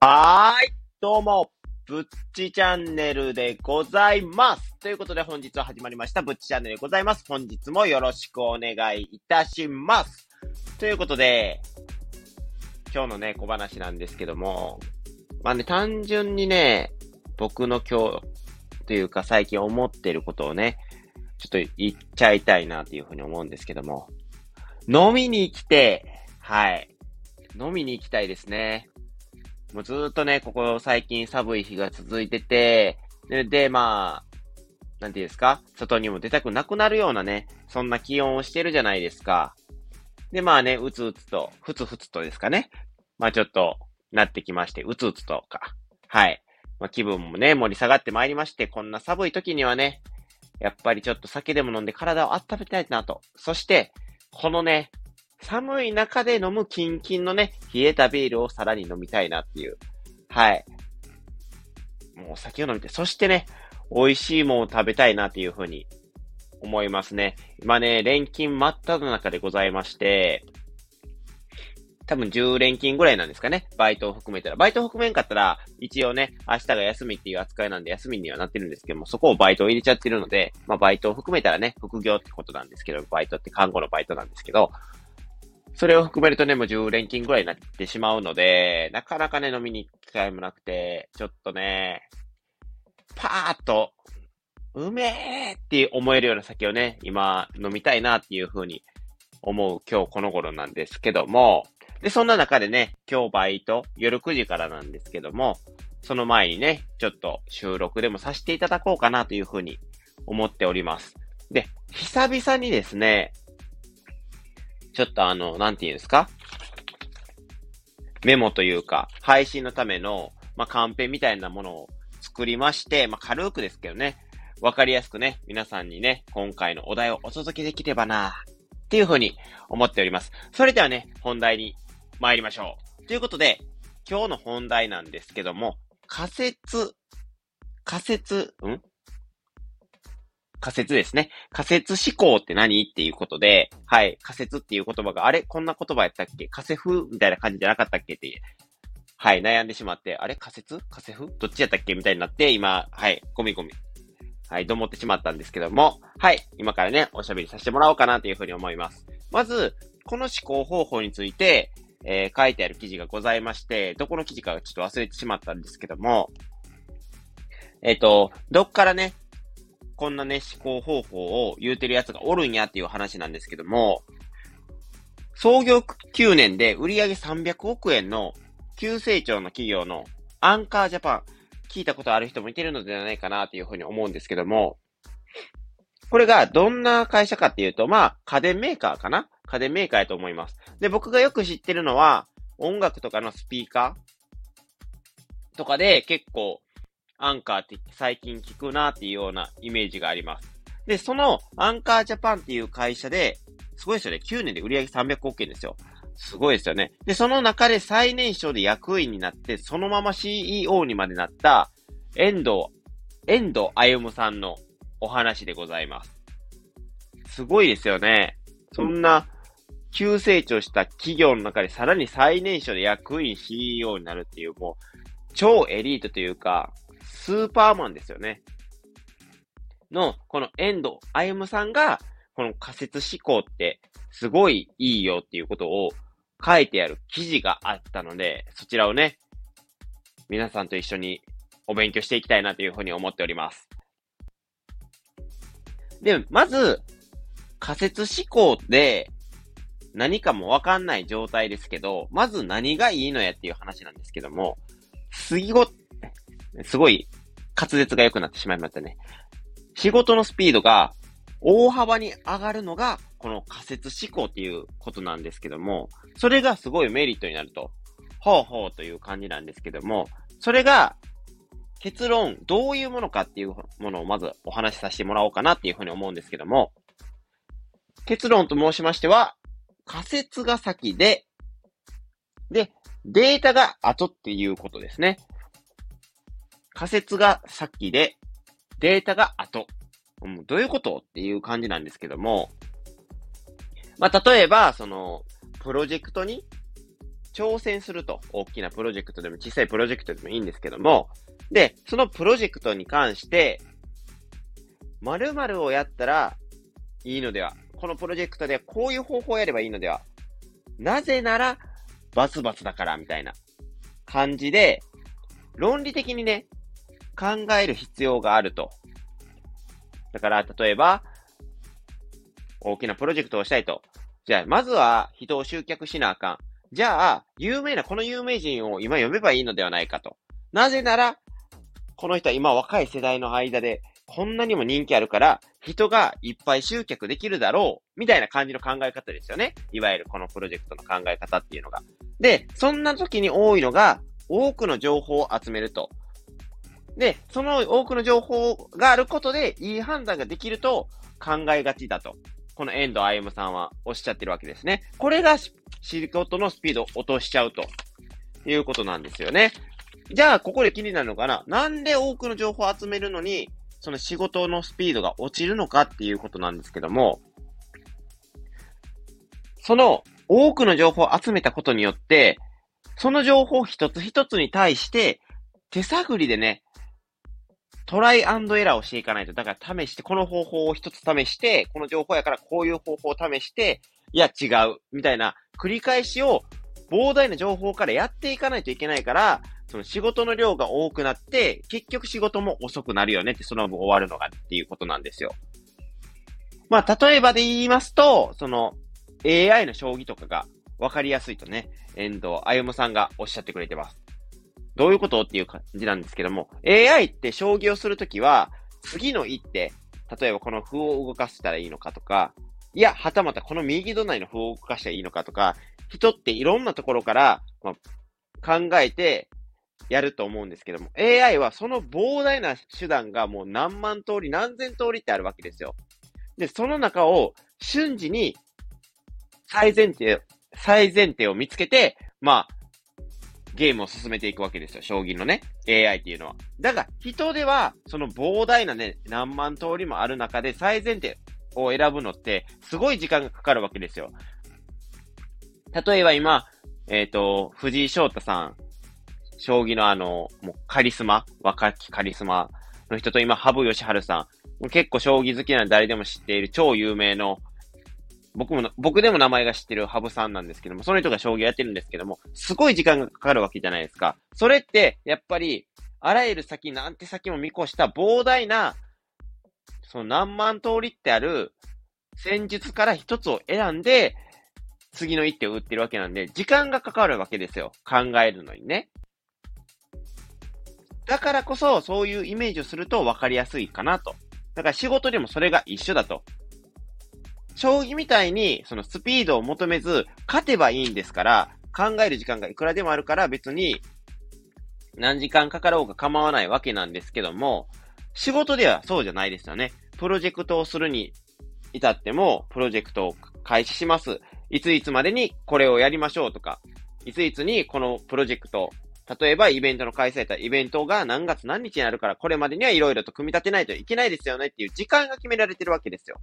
はーい。どうも、ぶっちチャンネルでございます。ということで本日は始まりました、ぶっちチャンネルでございます。本日もよろしくお願いいたします。ということで、今日のね、小話なんですけども、まあね、単純にね、僕の今日、というか最近思ってることをね、ちょっと言っちゃいたいなというふうに思うんですけども、飲みに来て、はい。飲みに行きたいですね。もうずっとね、ここ最近寒い日が続いてて、で、でまあ、なんていうんですか？外にも出たくなくなるようなね、そんな気温をしてるじゃないですか。で、まあね、うつうつと、ふつふつとですかね。まあちょっと、なってきまして、うつうつとか。はい。まあ気分もね、盛り下がってまいりまして、こんな寒い時にはね、やっぱりちょっと酒でも飲んで体を温めたいなと。そして、このね、寒い中で飲むキンキンのね、冷えたビールをさらに飲みたいなっていう。はい。もうお酒を飲みたい。そしてね、美味しいものを食べたいなっていうふうに思いますね。今ね、連勤真っ只中でございまして、多分10連勤ぐらいなんですかね。バイトを含めたら。バイトを含めんかったら、一応ね、明日が休みっていう扱いなんで休みにはなってるんですけども、そこをバイトを入れちゃってるので、まあバイトを含めたらね、副業ってことなんですけど、バイトって看護のバイトなんですけど、それを含めるとね、もう10連勤ぐらいになってしまうので、なかなかね、飲みに行く機会もなくて、ちょっとね、パーッと、うめーって思えるような酒をね、今飲みたいなっていう風に思う今日この頃なんですけども、で、そんな中でね、今日バイト、夜9時からなんですけども、その前にね、ちょっと収録でもさせていただこうかなという風に思っております。で、久々にですね、ちょっとあの、なんて言うんですか？メモというか、配信のための、まあ、カンペみたいなものを作りまして、まあ、軽くですけどね、わかりやすくね、皆さんにね、今回のお題をお届けできればなっていうふうに思っております。それではね、本題に参りましょう。ということで、今日の本題なんですけども、仮説、仮説、ん？仮説ですね。仮説思考って何っていうことで、はい、仮説っていう言葉が、あれ？こんな言葉やったっけ？仮説？みたいな感じじゃなかったっけって、はい、悩んでしまって、あれ？仮説？仮説？どっちやったっけ？みたいになって、今、はい、ゴミゴミ。はい、どもってしまったんですけども、はい、今からね、おしゃべりさせてもらおうかなというふうに思います。まず、この思考方法について、えー書いてある記事がございまして、どこの記事かちょっと忘れてしまったんですけども、えっ、と、どっからね、こんなね、思考方法を言うてるやつがおるんやっていう話なんですけども、創業9年で売上300億円の急成長の企業のアンカージャパン、聞いたことある人もいてるのではないかなっていうふうに思うんですけども、これがどんな会社かっていうと、まあ、家電メーカーかな？家電メーカーやと思います。で、僕がよく知ってるのは、音楽とかのスピーカーとかで結構、アンカーって最近聞くなっていうようなイメージがあります。で、そのアンカージャパンっていう会社で、すごいですよね。9年で売上300億円ですよ。すごいですよね。で、その中で最年少で役員になって、そのまま CEO にまでなった、遠藤、遠藤歩さんのお話でございます。すごいですよね。そんな、急成長した企業の中でさらに最年少で役員 CEO になるっていう、もう、超エリートというか、スーパーマンですよね。の、この遠藤歩さんが、この仮説思考ってすごいいいよっていうことを書いてある記事があったので、そちらをね、皆さんと一緒にお勉強していきたいなというふうに思っております。で、まず、仮説思考で何かもわかんない状態ですけど、まず何がいいのやっていう話なんですけども、すご、すごい滑舌が良くなってしまいましたね。仕事のスピードが大幅に上がるのが、この仮説思考っていうことなんですけども、それがすごいメリットになると、ほうほうという感じなんですけども、それが、結論、どういうものかっていうものをまずお話しさせてもらおうかなっていうふうに思うんですけども、結論と申しましては、仮説が先で、で、データが後っていうことですね。仮説が先で、データが後。どういうことっていう感じなんですけども、まあ、例えば、その、プロジェクトに挑戦すると。大きなプロジェクトでも小さいプロジェクトでもいいんですけども、で、そのプロジェクトに関して、〇〇をやったらいいのではこのプロジェクトでこういう方法をやればいいのではなぜなら、バツバツだから、みたいな感じで、論理的にね、考える必要があると。だから、例えば、大きなプロジェクトをしたいと。じゃあ、まずは人を集客しなあかん。じゃあ、有名な、この有名人を今呼べばいいのではないかと。なぜなら、この人は今若い世代の間でこんなにも人気あるから、人がいっぱい集客できるだろう、みたいな感じの考え方ですよね。いわゆるこのプロジェクトの考え方っていうのが。で、そんな時に多いのが、多くの情報を集めると。で、その多くの情報があることで、いい判断ができると考えがちだと。この遠藤歩さんはおっしゃってるわけですね。これが仕事のスピードを落としちゃうということなんですよね。じゃあ、ここで気になるのかななんで多くの情報を集めるのに、その仕事のスピードが落ちるのか？っていうことなんですけども、その多くの情報を集めたことによって、その情報一つ一つに対して手探りでね、トライエラーをしていかないと。だから試して、この方法を一つ試して、この情報やからこういう方法を試して、いや違う、みたいな繰り返しを膨大な情報からやっていかないといけないから、その仕事の量が多くなって、結局仕事も遅くなるよねって、その分終わるのがっていうことなんですよ。まあ、例えばで言いますと、その AI の将棋とかが分かりやすいとね、遠藤歩さんがおっしゃってくれてます。どういうことっていう感じなんですけども、AI って将棋をするときは、次の一手、例えばこの歩を動かしたらいいのかとか、いや、はたまたこの右隣の歩を動かしたらいいのかとか、人っていろんなところから、まあ、考えて、やると思うんですけども、AI はその膨大な手段がもう何万通り、何千通りってあるわけですよ。で、その中を瞬時に最前提、最前提を見つけて、まあ、ゲームを進めていくわけですよ。将棋のね、AI っていうのは。だが、人では、その膨大なね、何万通りもある中で最前提を選ぶのって、すごい時間がかかるわけですよ。例えば今、えっ、ー、と、藤井翔太さん将棋のあの、もうカリスマ、若きカリスマの人と今、羽生善治さん。結構将棋好きな誰でも知っている超有名の、僕も、僕でも名前が知ってる羽生さんなんですけども、その人が将棋やってるんですけども、すごい時間がかかるわけじゃないですか。それって、やっぱり、あらゆる先、なんて先も見越した膨大な、その何万通りってある戦術から一つを選んで、次の一手を打ってるわけなんで、時間がかかるわけですよ。考えるのにね。だからこそ、そういうイメージをすると分かりやすいかなと。だから仕事でもそれが一緒だと。将棋みたいに、そのスピードを求めず、勝てばいいんですから、考える時間がいくらでもあるから別に、何時間かかろうが構わないわけなんですけども、仕事ではそうじゃないですよね。プロジェクトをするに至っても、プロジェクトを開始します。いついつまでにこれをやりましょうとか、いついつにこのプロジェクト例えばイベントの開催だイベントが何月何日になるから、これまでにはいろいろと組み立てないといけないですよねっていう時間が決められてるわけですよ。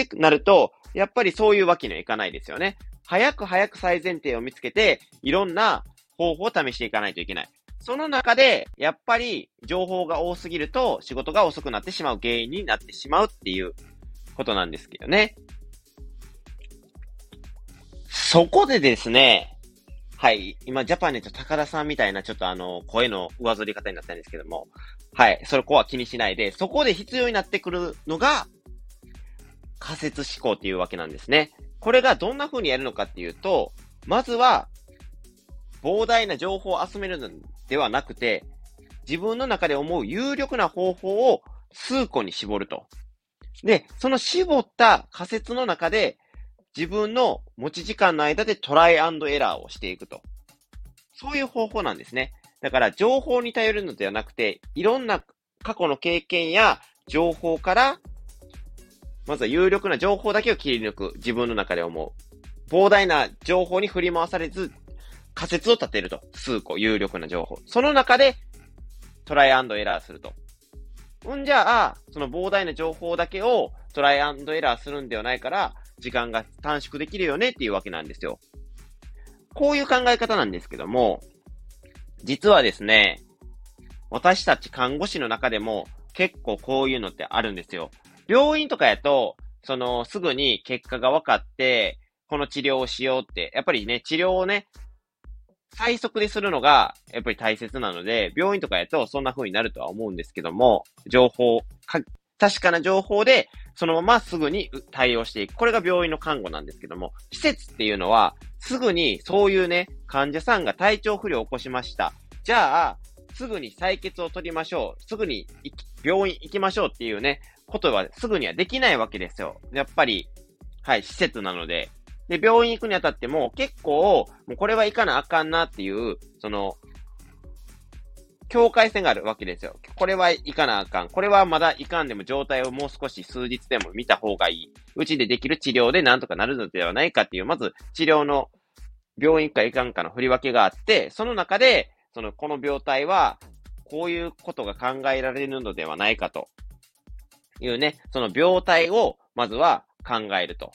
ってなると、やっぱりそういうわけにはいかないですよね。早く早く最前提を見つけて、いろんな方法を試していかないといけない。その中で、やっぱり情報が多すぎると仕事が遅くなってしまう原因になってしまうっていうことなんですけどね。そこでですね、はい。今、ジャパネット高田さんみたいな、ちょっとあの、声の上ずり方になったんですけども、はい。それこは気にしないで、そこで必要になってくるのが、仮説思考っていうわけなんですね。これがどんな風にやるのかっていうと、まずは、膨大な情報を集めるのではなくて、自分の中で思う有力な方法を数個に絞ると。で、その絞った仮説の中で、自分の持ち時間の間でトライエラーをしていくと。そういう方法なんですね。だから情報に頼るのではなくて、いろんな過去の経験や情報から、まずは有力な情報だけを切り抜く。自分の中で思う。膨大な情報に振り回されず、仮説を立てると。数個有力な情報。その中で、トライアンドエラーすると。うんじゃあ、その膨大な情報だけをトライアンドエラーするんではないから、時間が短縮できるよねっていうわけなんですよ。こういう考え方なんですけども、実はですね、私たち看護師の中でも結構こういうのってあるんですよ。病院とかやと、その、すぐに結果が分かって、この治療をしようって、やっぱりね、治療をね、最速でするのが、やっぱり大切なので、病院とかやとそんな風になるとは思うんですけども、情報、確かな情報で、そのまますぐに対応していく。これが病院の看護なんですけども、施設っていうのは、すぐにそういうね、患者さんが体調不良を起こしました。じゃあ、すぐに採血を取りましょう。すぐに病院行きましょうっていうね、ことはすぐにはできないわけですよ。やっぱり、はい、施設なので。で、病院行くにあたっても結構、もうこれは行かなあかんなっていう、その、境界線があるわけですよ。これは行かなあかん。これはまだ行かんでも状態をもう少し数日でも見た方がいい。うちでできる治療でなんとかなるのではないかっていう、まず治療の病院か行かんかの振り分けがあって、その中で、その、この病態は、こういうことが考えられるのではないかというね、その病態をまずは考えると。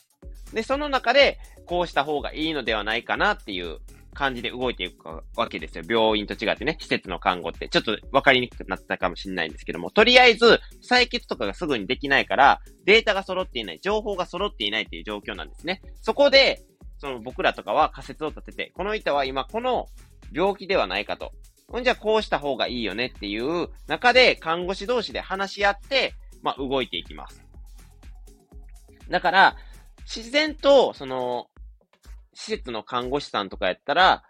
で、その中で、こうした方がいいのではないかなっていう感じで動いていくわけですよ。病院と違ってね、施設の看護って。ちょっと分かりにくくなったかもしれないんですけども、とりあえず、採血とかがすぐにできないから、データが揃っていない、情報が揃っていないっていう状況なんですね。そこで、その僕らとかは仮説を立てて、この人は今この病気ではないかと。ほんじゃこうした方がいいよねっていう中で看護師同士で話し合って、まあ動いていきます。だから、自然と、その、施設の看護師さんとかやったら、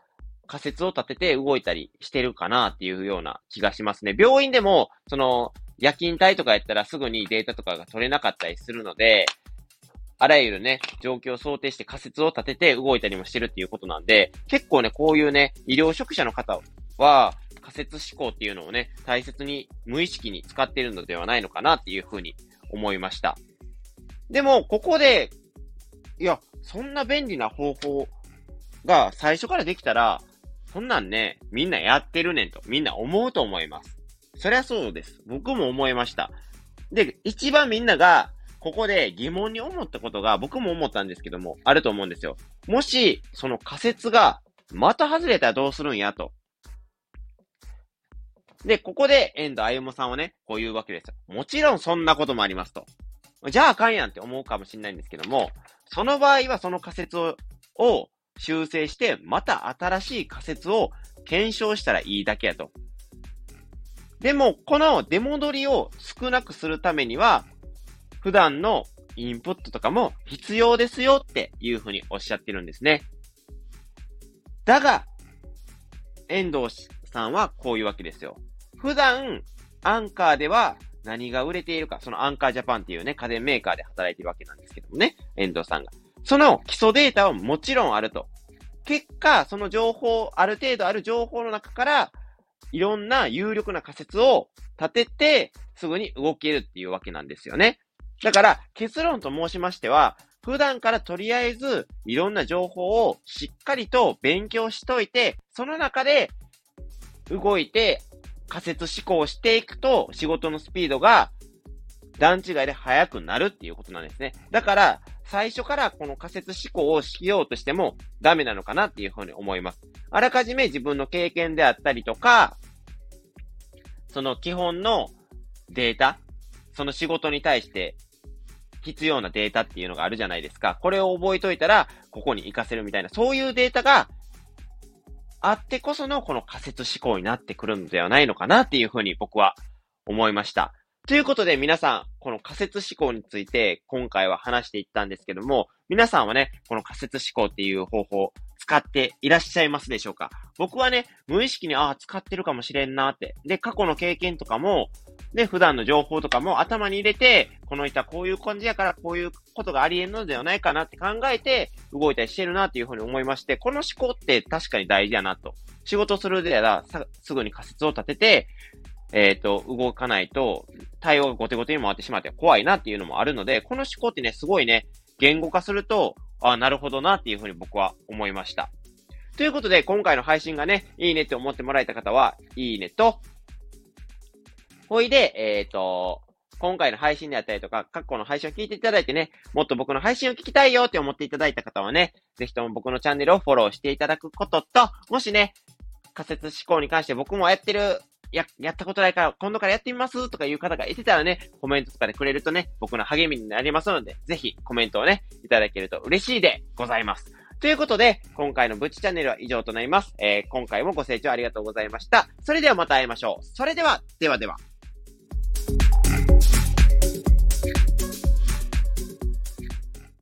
仮説を立てて動いたりしてるかなっていうような気がしますね。病院でも、その、夜勤帯とかやったらすぐにデータとかが取れなかったりするので、あらゆるね、状況を想定して仮説を立てて動いたりもしてるっていうことなんで、結構ね、こういうね、医療職者の方は、仮説思考っていうのをね、大切に無意識に使ってるのではないのかなっていうふうに思いました。でも、ここでいや、そんな便利な方法が最初からできたら、そんなんね、みんなやってるねんと、みんな思うと思います。そりゃそうです。僕も思いました。で、一番みんなが、ここで疑問に思ったことが、僕も思ったんですけども、あると思うんですよ。もし、その仮説が、また外れたらどうするんやと。で、ここで、遠藤歩夢さんはね、こう言うわけですよ。もちろんそんなこともありますと。じゃああかんやんって思うかもしれないんですけども、その場合はその仮説をを修正して、また新しい仮説を検証したらいいだけやと。でも、この出戻りを少なくするためには、普段のインプットとかも必要ですよっていうふうにおっしゃってるんですね。だが、遠藤さんはこういうわけですよ。普段、アンカーでは何が売れているか、そのアンカージャパンっていうね、家電メーカーで働いてるわけなんですけどもね、遠藤さんが。その基礎データはもちろんあると。結果、その情報、ある程度ある情報の中から、いろんな有力な仮説を立てて、すぐに動けるっていうわけなんですよね。だから、結論と申しましては、普段からとりあえず、いろんな情報をしっかりと勉強しといて、その中で動いて仮説思考をしていくと、仕事のスピードが段違いで速くなるっていうことなんですね。だから、最初からこの仮説思考をしようとしてもダメなのかなっていうふうに思います。あらかじめ自分の経験であったりとか、その基本のデータ、その仕事に対して必要なデータっていうのがあるじゃないですか。これを覚えといたら、ここに活かせるみたいな、そういうデータがあってこそのこの仮説思考になってくるのではないのかなっていうふうに僕は思いました。ということで皆さん、この仮説思考について今回は話していったんですけども、皆さんはね、この仮説思考っていう方法、使っていらっしゃいますでしょうか？僕はね、無意識に、ああ、使ってるかもしれんなって。で、過去の経験とかも、で、普段の情報とかも頭に入れて、この人はこういう感じやからこういうことがあり得るのではないかなって考えて動いたりしてるなっていうふうに思いまして、この思考って確かに大事やなと。仕事するでやら、すぐに仮説を立てて、えっ、ー、と、動かないと、対応が後手後手に回ってしまって怖いなっていうのもあるので、この思考ってね、すごいね、言語化すると、ああ、なるほどなっていうふうに僕は思いました。ということで、今回の配信がね、いいねって思ってもらえた方は、いいねと、ほいで、えっ、ー、と、今回の配信であったりとか、過去の配信を聞いていただいてね、もっと僕の配信を聞きたいよって思っていただいた方はね、ぜひとも僕のチャンネルをフォローしていただくことと、もしね、仮説思考に関して僕もやってる、や、やったことないから、今度からやってみますとかいう方がいてたらね、コメントとかでくれるとね、僕の励みになりますので、ぜひコメントをね、いただけると嬉しいでございます。ということで、今回のブチチャンネルは以上となります。えー、今回もご清聴ありがとうございました。それではまた会いましょう。それでは、ではでは。